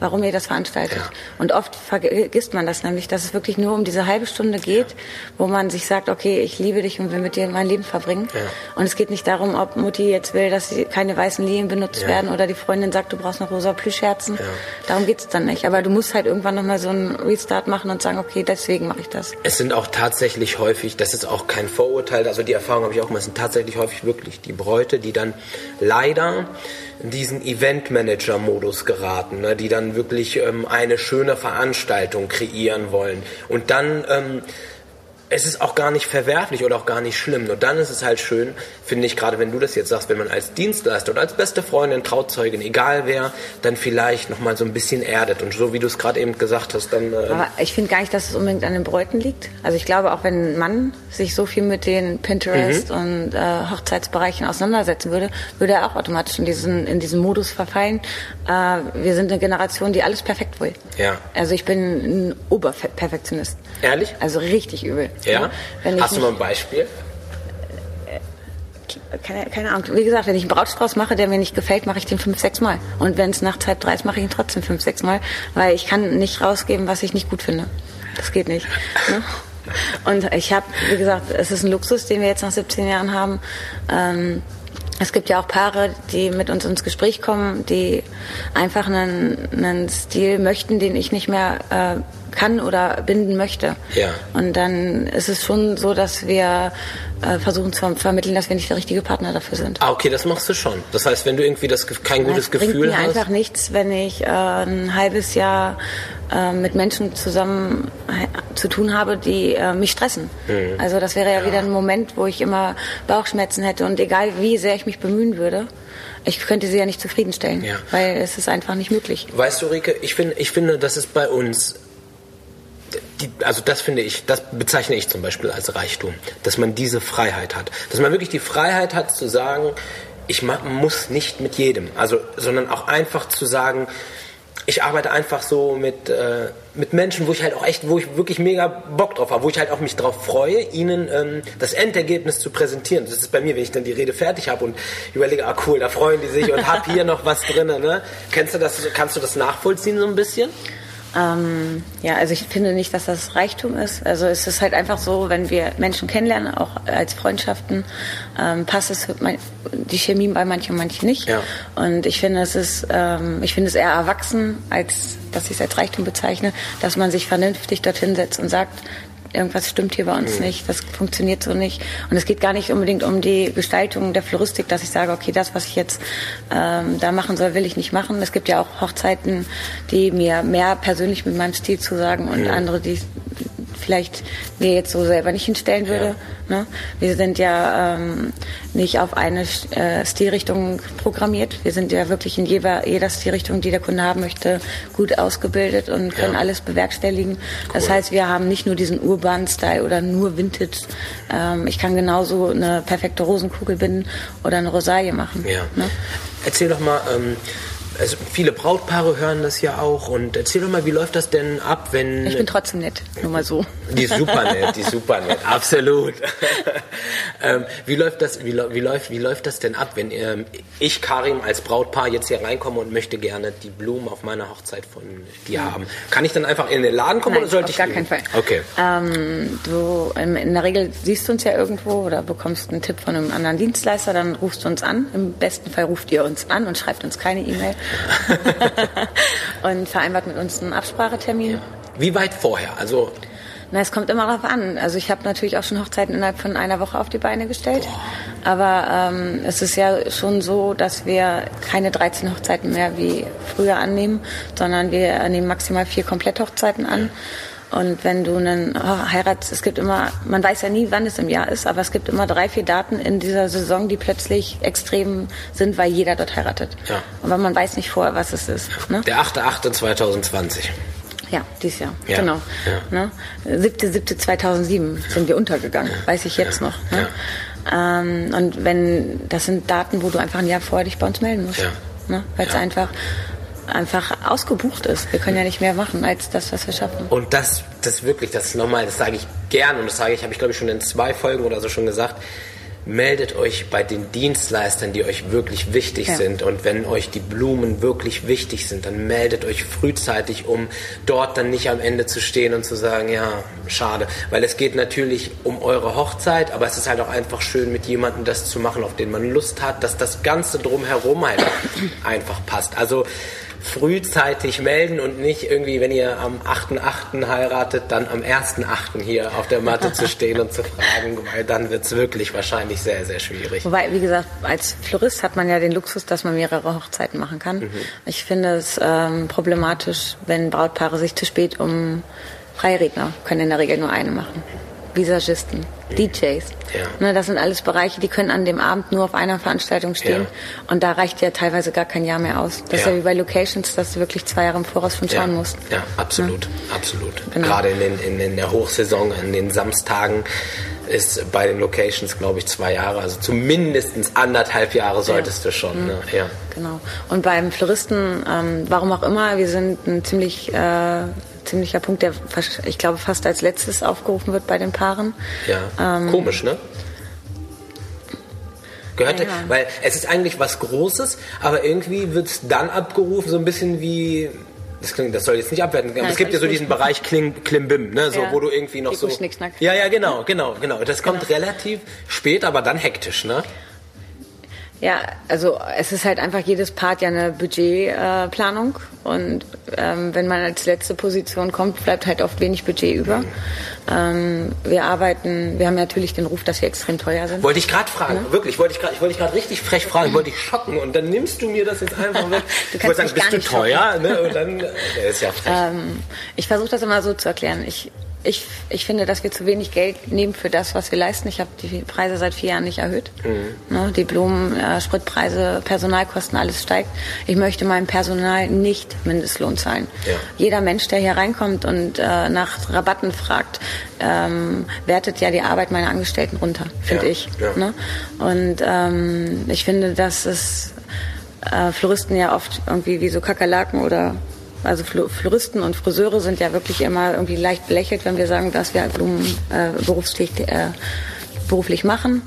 warum ihr das veranstaltet. Ja. Und oft vergisst man das nämlich, dass es wirklich nur um diese halbe Stunde geht, ja. wo man sich sagt, okay, ich liebe dich und will mit dir mein Leben verbringen. Ja. Und es geht nicht darum, ob Mutti jetzt will, dass keine weißen Linien benutzt werden oder die Freundin sagt, du brauchst noch rosa Plüschherzen. Darum geht es dann nicht. Aber du musst halt irgendwann nochmal so einen Restart machen und sagen, okay, deswegen mache ich das. Es sind auch tatsächlich häufig, das ist auch kein Vorurteil, also die Erfahrung habe ich auch mal, es sind tatsächlich häufig wirklich die Bräute, die dann leider in diesen Eventmanager-Modus geraten, ne, die wirklich ähm, eine schöne Veranstaltung kreieren wollen. Und dann ähm, es ist auch gar nicht verwerflich oder auch gar nicht schlimm. Nur dann ist es halt schön, finde ich, gerade wenn du das jetzt sagst, wenn man als Dienstleister oder als beste Freundin, Trauzeugin, egal wer, dann vielleicht nochmal so ein bisschen erdet. Und so wie du es gerade eben gesagt hast, dann. Äh Aber ich finde gar nicht, dass es unbedingt an den Bräuten liegt. Also ich glaube, auch wenn ein Mann sich so viel mit den Pinterest mhm. und äh, Hochzeitsbereichen auseinandersetzen würde, würde er auch automatisch in diesen, in diesen Modus verfallen. Äh, wir sind eine Generation, die alles perfekt will. Ja. Also ich bin ein Oberperfektionist. Ehrlich? Also richtig übel. Ja. Hast du mal ein Beispiel? Keine, keine, Ahnung. Wie gesagt, wenn ich einen Brautstrauß mache, der mir nicht gefällt, mache ich den fünf, sechs Mal. Und wenn es nachts halb drei ist, mache ich ihn trotzdem fünf, sechs Mal, weil ich kann nicht rausgeben, was ich nicht gut finde. Das geht nicht. Ne? [laughs] Und ich habe, wie gesagt, es ist ein Luxus, den wir jetzt nach 17 Jahren haben. Ähm, es gibt ja auch Paare, die mit uns ins Gespräch kommen, die einfach einen, einen Stil möchten, den ich nicht mehr äh, kann oder binden möchte. Ja. Und dann ist es schon so, dass wir äh, versuchen zu vermitteln, dass wir nicht der richtige Partner dafür sind. Ah, okay, das machst du schon. Das heißt, wenn du irgendwie das kein gutes das Gefühl bringt mir hast. einfach nichts, wenn ich äh, ein halbes Jahr äh, mit Menschen zusammen zu tun habe, die äh, mich stressen. Mhm. Also das wäre ja, ja wieder ein Moment, wo ich immer Bauchschmerzen hätte und egal wie sehr ich mich bemühen würde, ich könnte sie ja nicht zufriedenstellen, ja. weil es ist einfach nicht möglich. Weißt du, Rike, ich, find, ich finde, das ist bei uns die, also das finde ich, das bezeichne ich zum Beispiel als Reichtum, dass man diese Freiheit hat, dass man wirklich die Freiheit hat zu sagen, ich muss nicht mit jedem, also sondern auch einfach zu sagen, ich arbeite einfach so mit, äh, mit Menschen, wo ich halt auch echt, wo ich wirklich mega Bock drauf habe, wo ich halt auch mich drauf freue, ihnen ähm, das Endergebnis zu präsentieren. Das ist bei mir, wenn ich dann die Rede fertig habe und überlege, ah cool, da freuen die sich und hab hier noch was drin. Ne? Kennst du das, kannst du das nachvollziehen so ein bisschen? Ähm, ja, also ich finde nicht, dass das Reichtum ist. Also es ist halt einfach so, wenn wir Menschen kennenlernen, auch als Freundschaften, ähm, passt es die Chemie bei manchen und manchen nicht. Ja. Und ich finde, es ist, ähm, ich finde es eher erwachsen, als dass ich es als Reichtum bezeichne, dass man sich vernünftig dorthin setzt und sagt, irgendwas stimmt hier bei uns mhm. nicht, das funktioniert so nicht. Und es geht gar nicht unbedingt um die Gestaltung der Floristik, dass ich sage, okay, das, was ich jetzt ähm, da machen soll, will ich nicht machen. Es gibt ja auch Hochzeiten, die mir mehr persönlich mit meinem Stil zusagen und mhm. andere, die vielleicht mir jetzt so selber nicht hinstellen würde. Ja. Ne? Wir sind ja ähm, nicht auf eine äh, Stilrichtung programmiert. Wir sind ja wirklich in jeder, jeder Stilrichtung, die der Kunde haben möchte, gut ausgebildet und können ja. alles bewerkstelligen. Cool. Das heißt, wir haben nicht nur diesen urbanen Style oder nur Vintage. Ähm, ich kann genauso eine perfekte Rosenkugel binden oder eine Rosalie machen. Ja. Ne? Erzähl doch mal, ähm, also viele Brautpaare hören das ja auch und erzähl doch mal, wie läuft das denn ab, wenn... Ich bin trotzdem nett, nur mal so. Die ist super nett, die ist super nett, [laughs] absolut. ähm, wie, läuft das, wie, wie, läuft, wie läuft das denn ab, wenn ähm, ich, Karim, als Brautpaar jetzt hier reinkomme und möchte gerne die Blumen auf meiner Hochzeit von dir mhm. haben? Kann ich dann einfach in den Laden kommen Nein, oder sollte auf ich... gar keinen Fall. Okay. Ähm, du, in der Regel siehst du uns ja irgendwo oder bekommst einen Tipp von einem anderen Dienstleister, dann rufst du uns an. Im besten Fall ruft ihr uns an und schreibt uns keine E-Mail. [laughs] und vereinbart mit uns einen Absprachetermin. Wie weit vorher? Also na, es kommt immer darauf an. Also ich habe natürlich auch schon Hochzeiten innerhalb von einer Woche auf die Beine gestellt. Boah. Aber ähm, es ist ja schon so, dass wir keine 13 Hochzeiten mehr wie früher annehmen, sondern wir nehmen maximal vier Kompletthochzeiten an. Ja. Und wenn du einen oh, Heirats, es gibt immer, man weiß ja nie, wann es im Jahr ist, aber es gibt immer drei, vier Daten in dieser Saison, die plötzlich extrem sind, weil jeder dort heiratet. Ja. Aber man weiß nicht vorher, was es ist. Ne? Der 8.8.2020. Ja, dieses Jahr, ja. genau. Ja. Ne? 7.7.2007 sind wir untergegangen, weiß ich jetzt noch. Ne? Ähm, und wenn, das sind Daten, wo du einfach ein Jahr vorher dich bei uns melden musst. Ne? Weil es einfach einfach ausgebucht ist. Wir können ja nicht mehr machen als das, was wir schaffen. Und das, das wirklich, das nochmal, das sage ich gern und das sage ich, habe ich glaube ich schon in zwei Folgen oder so schon gesagt. meldet euch bei den Dienstleistern, die euch wirklich wichtig Ja. sind. Und wenn euch die Blumen wirklich wichtig sind, dann meldet euch frühzeitig, um dort dann nicht am Ende zu stehen und zu sagen, ja, schade. Weil es geht natürlich um eure Hochzeit, aber es ist halt auch einfach schön, mit jemandem das zu machen, auf den man Lust hat, dass das Ganze drumherum halt einfach passt. Also frühzeitig melden und nicht irgendwie, wenn ihr am 8.8. heiratet, dann am 1.8. hier auf der Matte zu stehen und zu fragen, weil dann wird es wirklich wahrscheinlich sehr, sehr schwierig. Wobei, wie gesagt, als Florist hat man ja den Luxus, dass man mehrere Hochzeiten machen kann. Mhm. Ich finde es ähm, problematisch, wenn Brautpaare sich zu spät um Freiredner können in der Regel nur eine machen. Visagisten, DJs. Ja. Ne, das sind alles Bereiche, die können an dem Abend nur auf einer Veranstaltung stehen. Ja. Und da reicht ja teilweise gar kein Jahr mehr aus. Das ist Ja. ja wie bei Locations, dass du wirklich zwei Jahre im Voraus schon schauen ja, musst. Ja, absolut, absolut. Genau. Gerade in, den, in, in der Hochsaison, an den Samstagen ist bei den Locations, glaube ich, zwei Jahre, also zumindest anderthalb Jahre solltest du schon. Ne? Ja. Genau. Und beim Floristen, ähm, warum auch immer, wir sind ein ziemlich äh, ziemlicher Punkt, der ich glaube fast als letztes aufgerufen wird bei den Paaren. Ja, Ähm, komisch, ne? Gehört, Ja. weil es ist eigentlich was Großes, aber irgendwie wird es dann abgerufen, so ein bisschen wie. Das, klingt, das soll jetzt nicht abwerten, aber Nein, es gibt ja so gut. diesen Bereich Kling, Klimbim, ne? so, Ja. wo du irgendwie noch so. Deko, Schnickschnack. Ja, ja, genau, genau, genau. Das kommt relativ spät, aber dann hektisch, ne? Ja, also es ist halt einfach jedes Part ja eine Budgetplanung äh, und ähm, wenn man als letzte Position kommt, bleibt halt oft wenig Budget über. Ähm, wir arbeiten, wir haben natürlich den Ruf, dass wir extrem teuer sind. Wollte ich gerade fragen, wirklich, wollte ich gerade, ich wollte dich gerade richtig frech fragen, wollte dich schocken und dann nimmst du mir das jetzt einfach weg. [laughs] Du ich wollte kannst sagen, bist du teuer? Ne? Und dann, äh, ist ja frech. Ähm, ich versuche das immer so zu erklären. Ich, ich, ich finde, dass wir zu wenig Geld nehmen für das, was wir leisten. Ich habe die Preise seit vier Jahren nicht erhöht. Ne, die Blumen, äh, Spritpreise, Personalkosten, alles steigt. Ich möchte meinem Personal nicht Mindestlohn zahlen. Ja. Jeder Mensch, der hier reinkommt und äh, nach Rabatten fragt, ähm, wertet ja die Arbeit meiner Angestellten runter, finde Ja, ich. ja. Ne? Und ähm, ich finde, dass es äh, Floristen ja oft irgendwie wie so Kakerlaken oder also Flo- Floristen und Friseure sind ja wirklich immer irgendwie leicht belächelt, wenn wir sagen, dass wir Blumen äh, beruflich, äh, beruflich machen.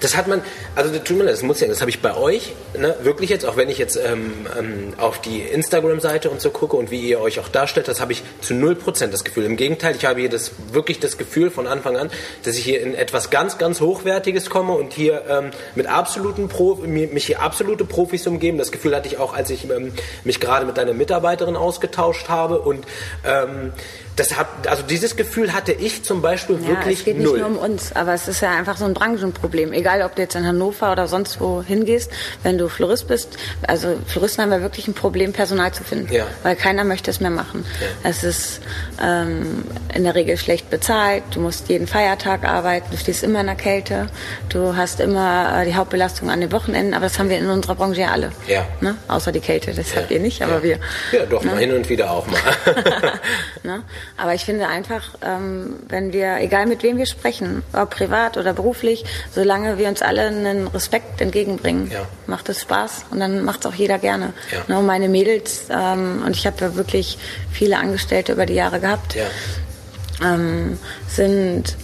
Das hat man, also tut mir leid, das muss ja, das habe ich bei euch, ne, wirklich jetzt, auch wenn ich jetzt ähm, ähm, auf die Instagram-Seite und so gucke und wie ihr euch auch darstellt, das habe ich zu 0% das Gefühl. Im Gegenteil, ich habe hier das, wirklich das Gefühl von Anfang an, dass ich hier in etwas ganz, ganz Hochwertiges komme und hier ähm, mit absoluten Pro, mi- mich hier absolute Profis umgeben. Das Gefühl hatte ich auch, als ich ähm, mich gerade mit deiner Mitarbeiterin ausgetauscht habe und ähm, das hat, also dieses Gefühl hatte ich zum Beispiel Ja, wirklich es geht nicht null. nur um uns, aber es ist ja einfach so ein Branchenproblem. Egal, ob du jetzt in Hannover oder sonst wo hingehst, wenn du Florist bist, also Floristen haben ja wirklich ein Problem, Personal zu finden, Ja. weil keiner möchte es mehr machen. Es ist ähm, in der Regel schlecht bezahlt, du musst jeden Feiertag arbeiten, du stehst immer in der Kälte, du hast immer äh, die Hauptbelastung an den Wochenenden, aber das haben wir in unserer Branche ja alle. Ja. Ne? Außer die Kälte, das habt Ja. ihr nicht, aber ja. wir. Ja, doch, Ne? mal hin und wieder auch mal. [laughs] [laughs] Ne? Aber ich finde einfach, ähm, wenn wir, egal mit wem wir sprechen, ob privat oder beruflich, solange wir uns alle einen Respekt entgegenbringen, Ja. macht es Spaß und dann macht es auch jeder gerne. Ja. Ne? Meine Mädels, ähm, und ich habe ja wirklich viele Angestellte über die Jahre gehabt, ja. ähm, sind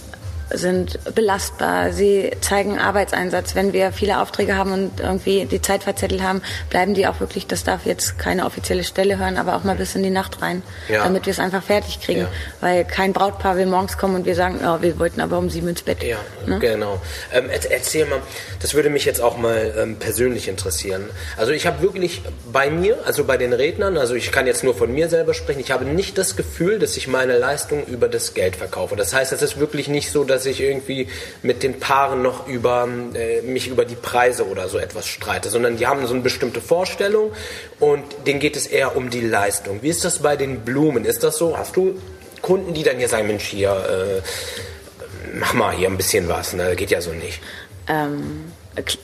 sind belastbar, sie zeigen Arbeitseinsatz. Wenn wir viele Aufträge haben und irgendwie die Zeit verzettelt haben, bleiben die auch wirklich, das darf jetzt keine offizielle Stelle hören, aber auch mal bis in die Nacht rein, Ja. damit wir es einfach fertig kriegen. Ja. Weil kein Brautpaar will morgens kommen und wir sagen, oh, wir wollten aber um sieben ins Bett. Ja, Ne? genau. Ähm, er- erzähl mal, das würde mich jetzt auch mal ähm, persönlich interessieren. Also ich habe wirklich bei mir, also bei den Rednern, also ich kann jetzt nur von mir selber sprechen, ich habe nicht das Gefühl, dass ich meine Leistung über das Geld verkaufe. Das heißt, es ist wirklich nicht so, dass ich irgendwie mit den Paaren noch über äh, mich über die Preise oder so etwas streite, sondern die haben so eine bestimmte Vorstellung und denen geht es eher um die Leistung. Wie ist das bei den Blumen? Ist das so? Hast du Kunden, die dann hier sagen, Mensch, hier, äh, mach mal hier ein bisschen was, ne? Geht ja so nicht. Ähm,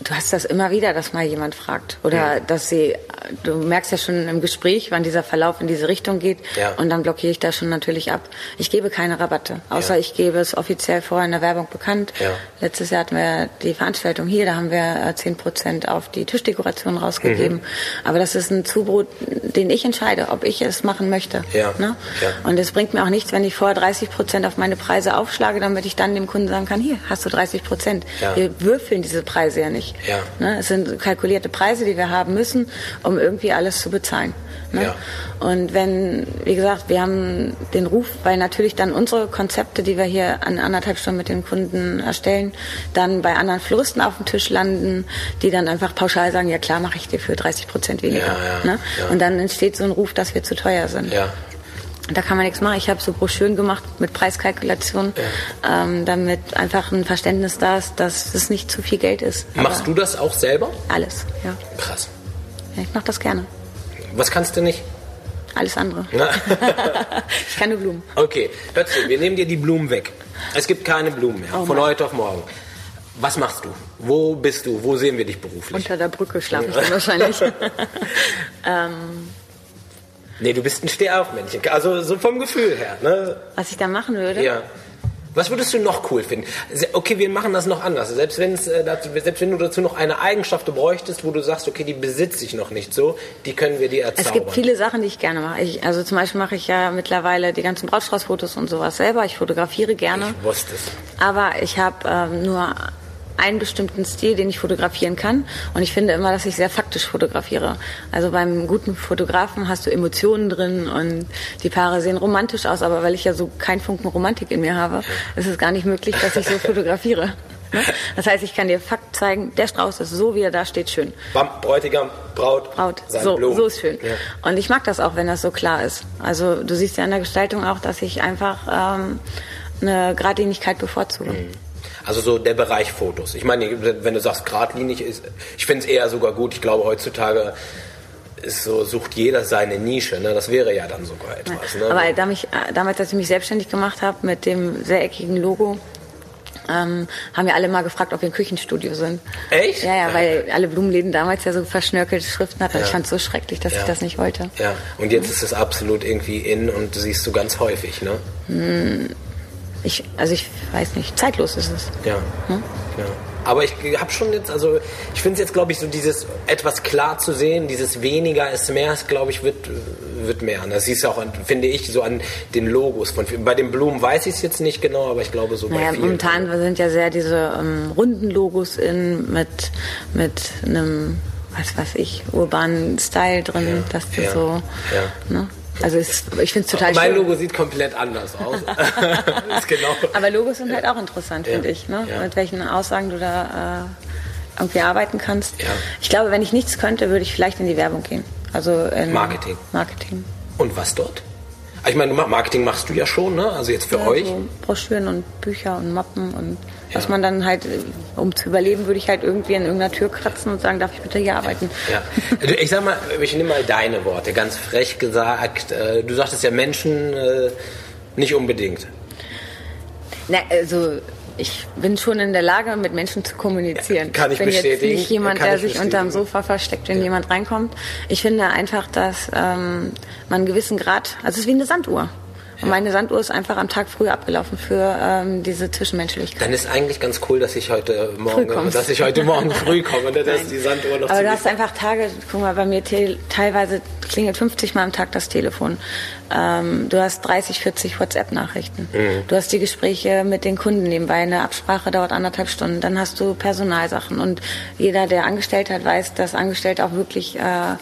Du hast das immer wieder, dass mal jemand fragt. Oder ja. dass sie, du merkst ja schon im Gespräch, wann dieser Verlauf in diese Richtung geht. Ja. Und dann blockiere ich das schon natürlich ab. Ich gebe keine Rabatte, außer ja. ich gebe es offiziell vorher in der Werbung bekannt. Letztes Jahr hatten wir die Veranstaltung hier, da haben wir äh, zehn Prozent auf die Tischdekoration rausgegeben. Mhm. Aber das ist ein Zubrot, den ich entscheide, ob ich es machen möchte. Ne? Und es bringt mir auch nichts, wenn ich vorher 30 Prozent auf meine Preise aufschlage, damit ich dann dem Kunden sagen kann, hier hast du 30 Prozent. Wir würfeln diese Preise ja nicht. Ja. Ne? Es sind kalkulierte Preise, die wir haben müssen, um irgendwie alles zu bezahlen. Ne? Ja. Und wenn, wie gesagt, wir haben den Ruf, weil natürlich dann unsere Konzepte, die wir hier an anderthalb Stunden mit den Kunden erstellen, dann bei anderen Floristen auf dem Tisch landen, die dann einfach pauschal sagen, ja klar, mache ich dir für 30 Prozent weniger. Ja, ne? Und dann entsteht so ein Ruf, dass wir zu teuer sind. Ja. Da kann man nichts machen. Ich habe so Broschüren gemacht mit Preiskalkulation, ja. ähm, damit einfach ein Verständnis da ist, dass es nicht zu viel Geld ist. Machst du das auch selber? Alles, ja. Krass. Ja, ich mache das gerne. Was kannst du nicht? Alles andere. [laughs] [laughs] ich kann nur Blumen. Okay, zu, wir nehmen dir die Blumen weg. Es gibt keine Blumen mehr, oh von heute auf morgen. Was machst du? Wo bist du? Wo sehen wir dich beruflich? Unter der Brücke schlafe ich dann wahrscheinlich. [laughs] ähm, Nee, du bist ein Stehaufmännchen. Also so vom Gefühl her. Ne? Was ich da machen würde? Ja. Was würdest du noch cool finden? Okay, wir machen das noch anders. Selbst, wenn's, äh, selbst wenn du dazu noch eine Eigenschaft bräuchtest, wo du sagst, okay, die besitze ich noch nicht so, die können wir dir erzaubern. Es gibt viele Sachen, die ich gerne mache. Ich, also zum Beispiel mache ich ja mittlerweile die ganzen Brautstraußfotos und sowas selber. Ich fotografiere gerne. Ich wusste es. Aber ich habe ähm, nur einen bestimmten Stil, den ich fotografieren kann. Und ich finde immer, dass ich sehr faktisch fotografiere. Also beim guten Fotografen hast du Emotionen drin und die Paare sehen romantisch aus, aber weil ich ja so keinen Funken Romantik in mir habe, ist es gar nicht möglich, dass ich so [laughs] fotografiere. Ne? Das heißt, ich kann dir Fakt zeigen, der Strauß ist so, wie er da steht, schön. Bräutigam, Braut, Braut. So, so ist schön. Ja. Und ich mag das auch, wenn das so klar ist. Also du siehst ja an der Gestaltung auch, dass ich einfach ähm, eine Gradlinigkeit bevorzuge. Mhm. Also so der Bereich Fotos. Ich meine, wenn du sagst, geradlinig ist, ich finde es eher sogar gut. Ich glaube, heutzutage ist so, sucht jeder seine Nische. Ne? Das wäre ja dann sogar etwas. Ne? Aber damals, damals, als ich mich selbstständig gemacht habe mit dem sehr eckigen Logo, ähm, haben wir alle mal gefragt, ob wir ein Küchenstudio sind. Echt? Ja, ja, weil alle Blumenläden damals ja so verschnörkelte Schriften hatten. Ja. Ich fand es so schrecklich, dass ja. ich das nicht wollte. Ja, und jetzt ist es absolut irgendwie in und siehst du ganz häufig, ne? Ich, also ich weiß nicht, zeitlos ist es. Ja. Hm? ja. Aber ich habe schon jetzt, also ich finde es jetzt, glaube ich, so dieses etwas klar zu sehen, dieses weniger ist mehr, glaube ich, wird, wird mehr. Das siehst du auch, an, finde ich, so an den Logos. Von, bei den Blumen weiß ich es jetzt nicht genau, aber ich glaube so naja, bei vielen. Momentan sind ja sehr diese ähm, runden Logos in mit, mit einem, was weiß ich, urbanen Style drin, ja, dass das ja, so, ja. Ne? Also es, ich finde es total mein schön. Mein Logo sieht komplett anders aus. [laughs] genau. Aber Logos sind halt auch interessant, finde ich. Ne? Mit welchen Aussagen du da äh, irgendwie arbeiten kannst. Ich glaube, wenn ich nichts könnte, würde ich vielleicht in die Werbung gehen. Also in Marketing. Marketing. Und was dort? Ich meine, Marketing machst du ja schon, ne? Also jetzt für ja, euch. So Broschüren und Bücher und Mappen und ja. was man dann halt, um zu überleben, würde ich halt irgendwie in irgendeiner Tür kratzen und sagen, darf ich bitte hier arbeiten? Ja. Ich sag mal, ich nehme mal deine Worte, ganz frech gesagt. Äh, du sagtest ja Menschen äh, nicht unbedingt. Na, also ich bin schon in der Lage, mit Menschen zu kommunizieren. Kann ich bin bestätigen. jetzt nicht jemand, der sich unterm Sofa versteckt, wenn ja. jemand reinkommt. Ich finde einfach, dass ähm, man einen gewissen Grad, also es ist wie eine Sanduhr. Und meine Sanduhr ist einfach am Tag früh abgelaufen für ähm, diese Zwischenmenschlichkeit. Dann ist eigentlich ganz cool, dass ich heute morgen, dass ich heute morgen [laughs] früh komme, ne, dass die Sanduhr noch Aber du hast einfach Tage, guck mal, bei mir teilweise klingelt 50 Mal am Tag das Telefon. Ähm, du hast 30, 40 WhatsApp-Nachrichten. Mhm. Du hast die Gespräche mit den Kunden nebenbei. Eine Absprache dauert anderthalb Stunden. Dann hast du Personalsachen. Und jeder, der angestellt hat, weiß, dass Angestellte auch wirklich äh,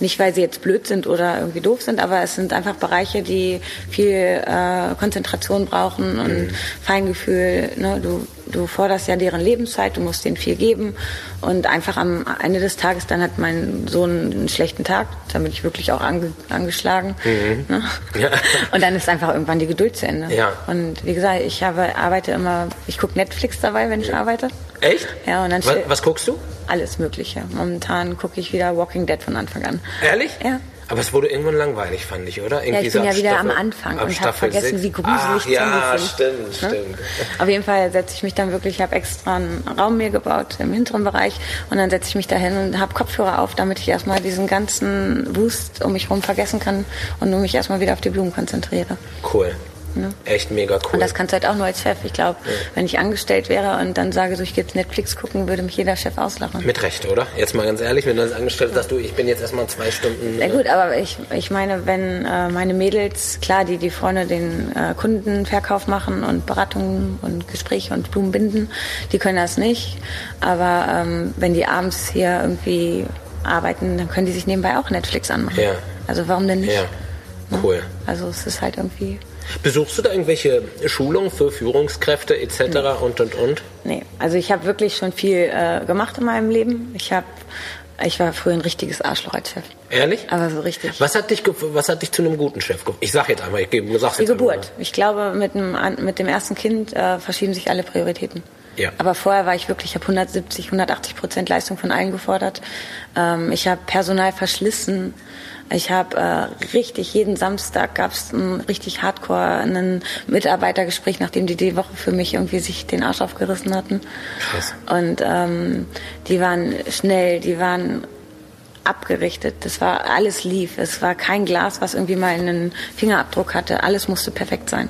nicht, weil sie jetzt blöd sind oder irgendwie doof sind, aber es sind einfach Bereiche, die viel äh, Konzentration brauchen und mhm. Feingefühl. Ne? Du, du forderst ja deren Lebenszeit, du musst denen viel geben und einfach am Ende des Tages, dann hat mein Sohn einen schlechten Tag, dann bin ich wirklich auch ange, angeschlagen. Mhm. Ne? Ja. [laughs] Und dann ist einfach irgendwann die Geduld zu Ende. Ja. Und wie gesagt, ich habe, arbeite immer, ich gucke Netflix dabei, wenn ich arbeite. Echt? Ja, und dann was, was guckst du? Alles Mögliche. Momentan gucke ich wieder Walking Dead von Anfang an. Ehrlich? Ja. Aber es wurde irgendwann langweilig, fand ich, oder? Irgendwie ja, ich bin ja wieder Staffel, am Anfang und habe vergessen, 6. wie gruselig Ach, ja, sind. stimmt, ne? stimmt. Auf jeden Fall setze ich mich dann wirklich, ich habe extra einen Raum mir gebaut im hinteren Bereich und dann setze ich mich da hin und habe Kopfhörer auf, damit ich erstmal diesen ganzen Wust um mich herum vergessen kann und nur mich erstmal wieder auf die Blumen konzentriere. Cool. Ne? Echt mega cool. Und das kannst du halt auch nur als Chef. Ich glaube, ja. wenn ich angestellt wäre und dann sage, so ich gehe jetzt Netflix gucken, würde mich jeder Chef auslachen. Mit Recht, oder? Jetzt mal ganz ehrlich, wenn du als angestellt sagst, du, ich bin jetzt erstmal zwei Stunden. Na gut, aber ich, ich meine, wenn äh, meine Mädels, klar, die, die vorne den äh, Kundenverkauf machen und Beratungen und Gespräche und Blumen binden, die können das nicht. Aber ähm, wenn die abends hier irgendwie arbeiten, dann können die sich nebenbei auch Netflix anmachen. Ja. Also warum denn nicht? Ja. Ne? Cool. Also es ist halt irgendwie Besuchst du da irgendwelche Schulungen für Führungskräfte etc. Nee. und und und? Nee, also ich habe wirklich schon viel äh, gemacht in meinem Leben. Ich habe ich war früher ein richtiges Arschloch als Chef. Ehrlich? Aber so richtig. Was hat dich, was hat dich zu einem guten Chef gemacht? Ich sag jetzt einmal, ich gebe, sag's Die jetzt Geburt. Einmal. Ich glaube, mit dem, mit dem ersten Kind äh, verschieben sich alle Prioritäten. Ja. Aber vorher war ich wirklich, ich habe 170, 180 Prozent Leistung von allen gefordert. Ähm, ich habe Personal verschlissen. Ich habe äh, richtig, jeden Samstag gab es ein richtig hardcore ein Mitarbeitergespräch, nachdem die die Woche für mich irgendwie sich den Arsch aufgerissen hatten. Krass. Und ähm, die waren schnell, die waren abgerichtet. Das war alles lief. Es war kein Glas, was irgendwie mal einen Fingerabdruck hatte. Alles musste perfekt sein.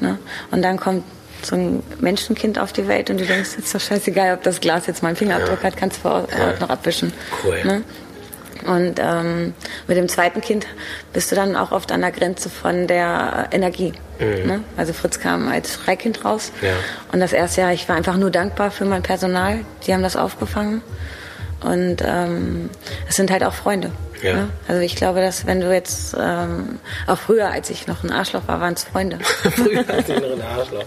Ne? Und dann kommt so ein Menschenkind auf die Welt und du denkst, ist doch scheißegal, ob das Glas jetzt mal einen Fingerabdruck ja. hat, kannst du vor Ort ja. noch abwischen. Cool. Ne? Und ähm, mit dem zweiten Kind bist du dann auch oft an der Grenze von der Energie. Mhm. Ne? Also Fritz kam als Freikind raus. Ja. Und das erste Jahr, ich war einfach nur dankbar für mein Personal. Die haben das aufgefangen. Und ähm, es sind halt auch Freunde. Ja. Ne? Also ich glaube, dass wenn du jetzt, ähm, auch früher, als ich noch ein Arschloch war, waren es Freunde. [laughs] früher als ich noch ein Arschloch.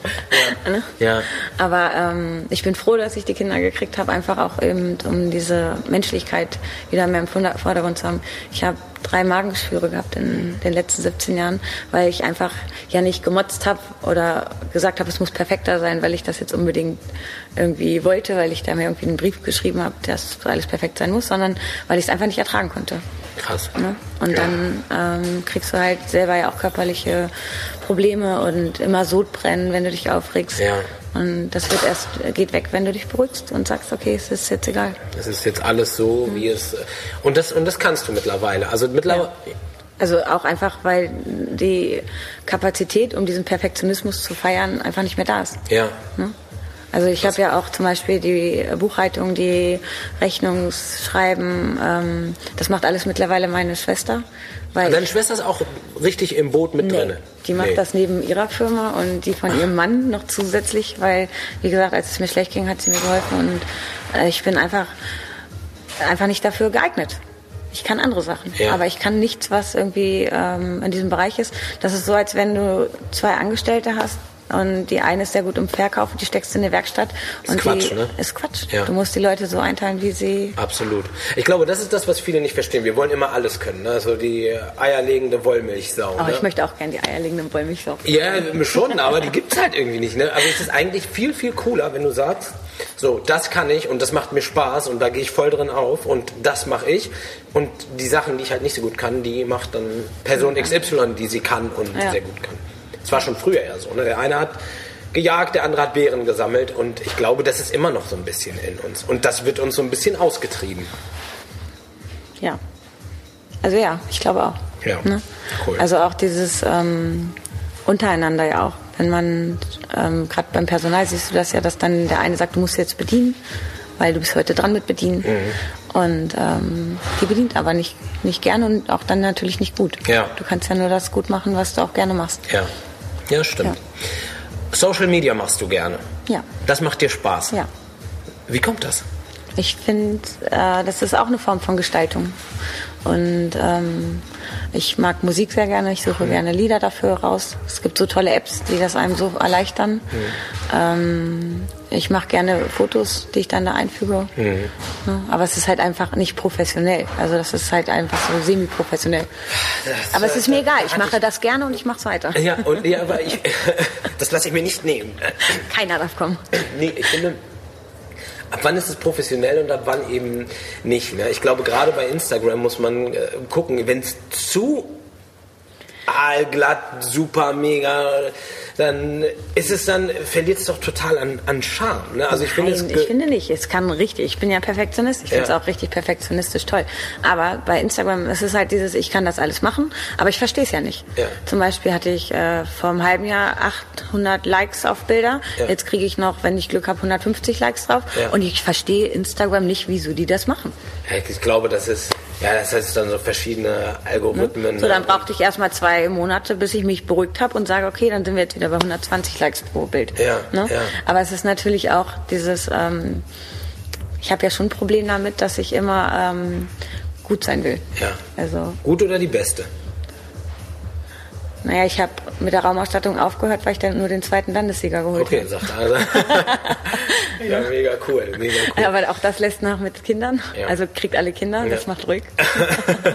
Ja. Ne? ja. Aber ähm, ich bin froh, dass ich die Kinder gekriegt habe, einfach auch eben, um diese Menschlichkeit wieder mehr im Vordergrund zu haben. Ich habe drei Magengeschwüre gehabt in den letzten 17 Jahren, weil ich einfach ja nicht gemotzt habe oder gesagt habe, es muss perfekter sein, weil ich das jetzt unbedingt irgendwie wollte, weil ich da mir irgendwie einen Brief geschrieben habe, dass alles perfekt sein muss, sondern weil ich es einfach nicht ertragen konnte. Krass. Ne? Und ja. dann ähm, kriegst du halt selber ja auch körperliche Probleme und immer Sodbrennen, wenn du dich aufregst. Ja. Und das wird erst, geht weg, wenn du dich beruhigst und sagst, okay, es ist jetzt egal. Es ist jetzt alles so, mhm. wie es. Und das, und das kannst du mittlerweile. Also mittlerweile. Ja. Also auch einfach, weil die Kapazität, um diesen Perfektionismus zu feiern, einfach nicht mehr da ist. Ja. Ne? Also ich habe ja auch zum Beispiel die Buchhaltung, die Rechnungsschreiben, ähm, das macht alles mittlerweile meine Schwester. Weil Deine Schwester ist auch richtig im Boot mit nee, drin? Die macht nee. das neben ihrer Firma und die von ihrem Mann noch zusätzlich, weil, wie gesagt, als es mir schlecht ging, hat sie mir geholfen und äh, ich bin einfach, einfach nicht dafür geeignet. Ich kann andere Sachen, ja. aber ich kann nichts, was irgendwie ähm, in diesem Bereich ist. Das ist so, als wenn du zwei Angestellte hast, und die eine ist sehr gut im Verkauf, die steckst du in der Werkstatt. Ist und Quatsch, die ne? ist Quatsch. Ja. Du musst die Leute so einteilen, wie sie. Absolut. Ich glaube, das ist das, was viele nicht verstehen. Wir wollen immer alles können. Ne? Also die eierlegende Wollmilchsau. Aber ne? ich möchte auch gerne die eierlegende Wollmilchsau. Ja, schon, aber die gibt es halt irgendwie nicht. Ne? Also es ist eigentlich viel, viel cooler, wenn du sagst, so, das kann ich und das macht mir Spaß und da gehe ich voll drin auf und das mache ich. Und die Sachen, die ich halt nicht so gut kann, die macht dann Person XY, die sie kann und ja. sehr gut kann. Es war schon früher ja so. Ne? Der eine hat gejagt, der andere hat Beeren gesammelt und ich glaube, das ist immer noch so ein bisschen in uns. Und das wird uns so ein bisschen ausgetrieben. Ja. Also ja, ich glaube auch. Ja, ne? cool. Also auch dieses ähm, untereinander ja auch. Wenn man, ähm, gerade beim Personal siehst du das ja, dass dann der eine sagt, du musst jetzt bedienen, weil du bist heute dran mit bedienen. Mhm. Und ähm, die bedient aber nicht, nicht gerne und auch dann natürlich nicht gut. Ja. Du kannst ja nur das gut machen, was du auch gerne machst. Ja. Ja, stimmt. Ja. Social Media machst du gerne. Ja. Das macht dir Spaß. Ja. Wie kommt das? Ich finde, äh, das ist auch eine Form von Gestaltung. Und ähm, ich mag Musik sehr gerne, ich suche gerne Lieder dafür raus. Es gibt so tolle Apps, die das einem so erleichtern. Mhm. Ähm, ich mache gerne Fotos, die ich dann da einfüge. Mhm. Aber es ist halt einfach nicht professionell. Also das ist halt einfach so semi-professionell. Aber es ist mir egal. Ich mache das gerne und ich mache es weiter. Ja, und, ja aber ich, [laughs] das lasse ich mir nicht nehmen. Keiner darf kommen. Nee, ich finde, ab wann ist es professionell und ab wann eben nicht. Ne? Ich glaube, gerade bei Instagram muss man äh, gucken, wenn es zu aalglatt, super, mega dann ist es dann, verliert es doch total an, an Charme. Ne? Also ich Nein, finde, ich finde nicht. Es kann richtig. Ich bin ja Perfektionist. Ich finde es Ja. auch richtig perfektionistisch toll. Aber bei Instagram ist es halt dieses, ich kann das alles machen, aber ich verstehe es ja nicht. Ja. Zum Beispiel hatte ich äh, vor einem halben Jahr 800 Likes auf Bilder. Ja. Jetzt kriege ich noch, wenn ich Glück habe, 150 Likes drauf. Und ich verstehe Instagram nicht, wieso die das machen. Ich glaube, das ist, ja, das heißt dann so verschiedene Algorithmen. Ne? So, dann ne? brauchte ich erstmal zwei Monate, bis ich mich beruhigt habe und sage, okay, dann sind wir jetzt wieder bei 120 Likes pro Bild. Ja, ne? ja. Aber es ist natürlich auch dieses, ähm, ich habe ja schon ein Problem damit, dass ich immer ähm, gut sein will. Ja. Also, Gut oder die beste? Naja, ich habe mit der Raumausstattung aufgehört, weil ich dann nur den zweiten Landessieger geholt Okay, habe. sagt also. [laughs] ja, mega cool, mega cool. Aber auch das lässt nach mit Kindern. Ja. Also kriegt alle Kinder, das Ja. macht ruhig. [laughs]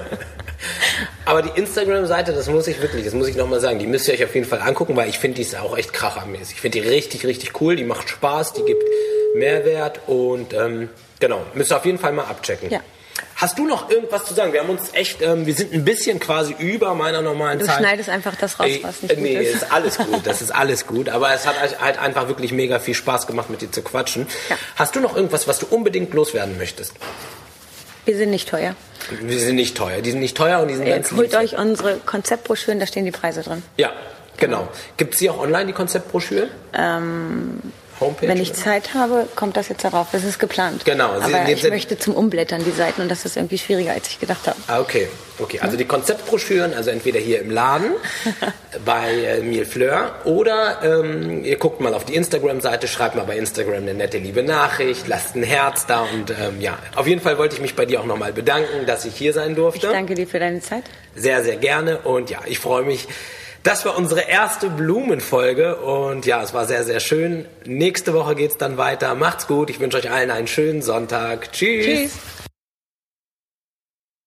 Aber die Instagram-Seite, das muss ich wirklich, das muss ich nochmal sagen, die müsst ihr euch auf jeden Fall angucken, weil ich finde, die ist auch echt krachermäßig. Ich finde die richtig, richtig cool, die macht Spaß, die gibt Mehrwert und ähm, genau, müsst ihr auf jeden Fall mal abchecken. Ja. Hast du noch irgendwas zu sagen? Wir haben uns echt, ähm, wir sind ein bisschen quasi über meiner normalen Du Zeit. schneidest einfach das raus, was nicht gut nee, ist. ist alles gut, das ist alles gut. Aber es hat halt- einfach wirklich mega viel Spaß gemacht, mit dir zu quatschen. Ja. Hast du noch irgendwas, was du unbedingt loswerden möchtest? Wir sind nicht teuer. Die sind nicht teuer, die sind nicht teuer und die sind ganz Jetzt holt euch unsere Konzeptbroschüren, da stehen die Preise drin. Ja, genau. Gibt es die auch online, die Konzeptbroschüren? Homepage? Wenn ich oder? Zeit habe, kommt das jetzt darauf. Das ist geplant. Genau, Sie- Aber ich möchte zum Umblättern die Seiten und das ist irgendwie schwieriger, als ich gedacht habe. Ah, okay. Okay, also die Konzeptbroschüren, also entweder hier im Laden [laughs] bei äh, Mille Fleur oder ähm, ihr guckt mal auf die Instagram-Seite, schreibt mal bei Instagram eine nette liebe Nachricht, lasst ein Herz da und ähm, ja, auf jeden Fall wollte ich mich bei dir auch nochmal bedanken, dass ich hier sein Ich durfte. danke dir für deine Zeit. Sehr, sehr gerne und ja, ich freue mich. Das war unsere erste Blumenfolge und ja, es war sehr, sehr schön. Nächste Woche geht's dann weiter. Macht's gut. Ich wünsche euch allen einen schönen Sonntag. Tschüss. Tschüss.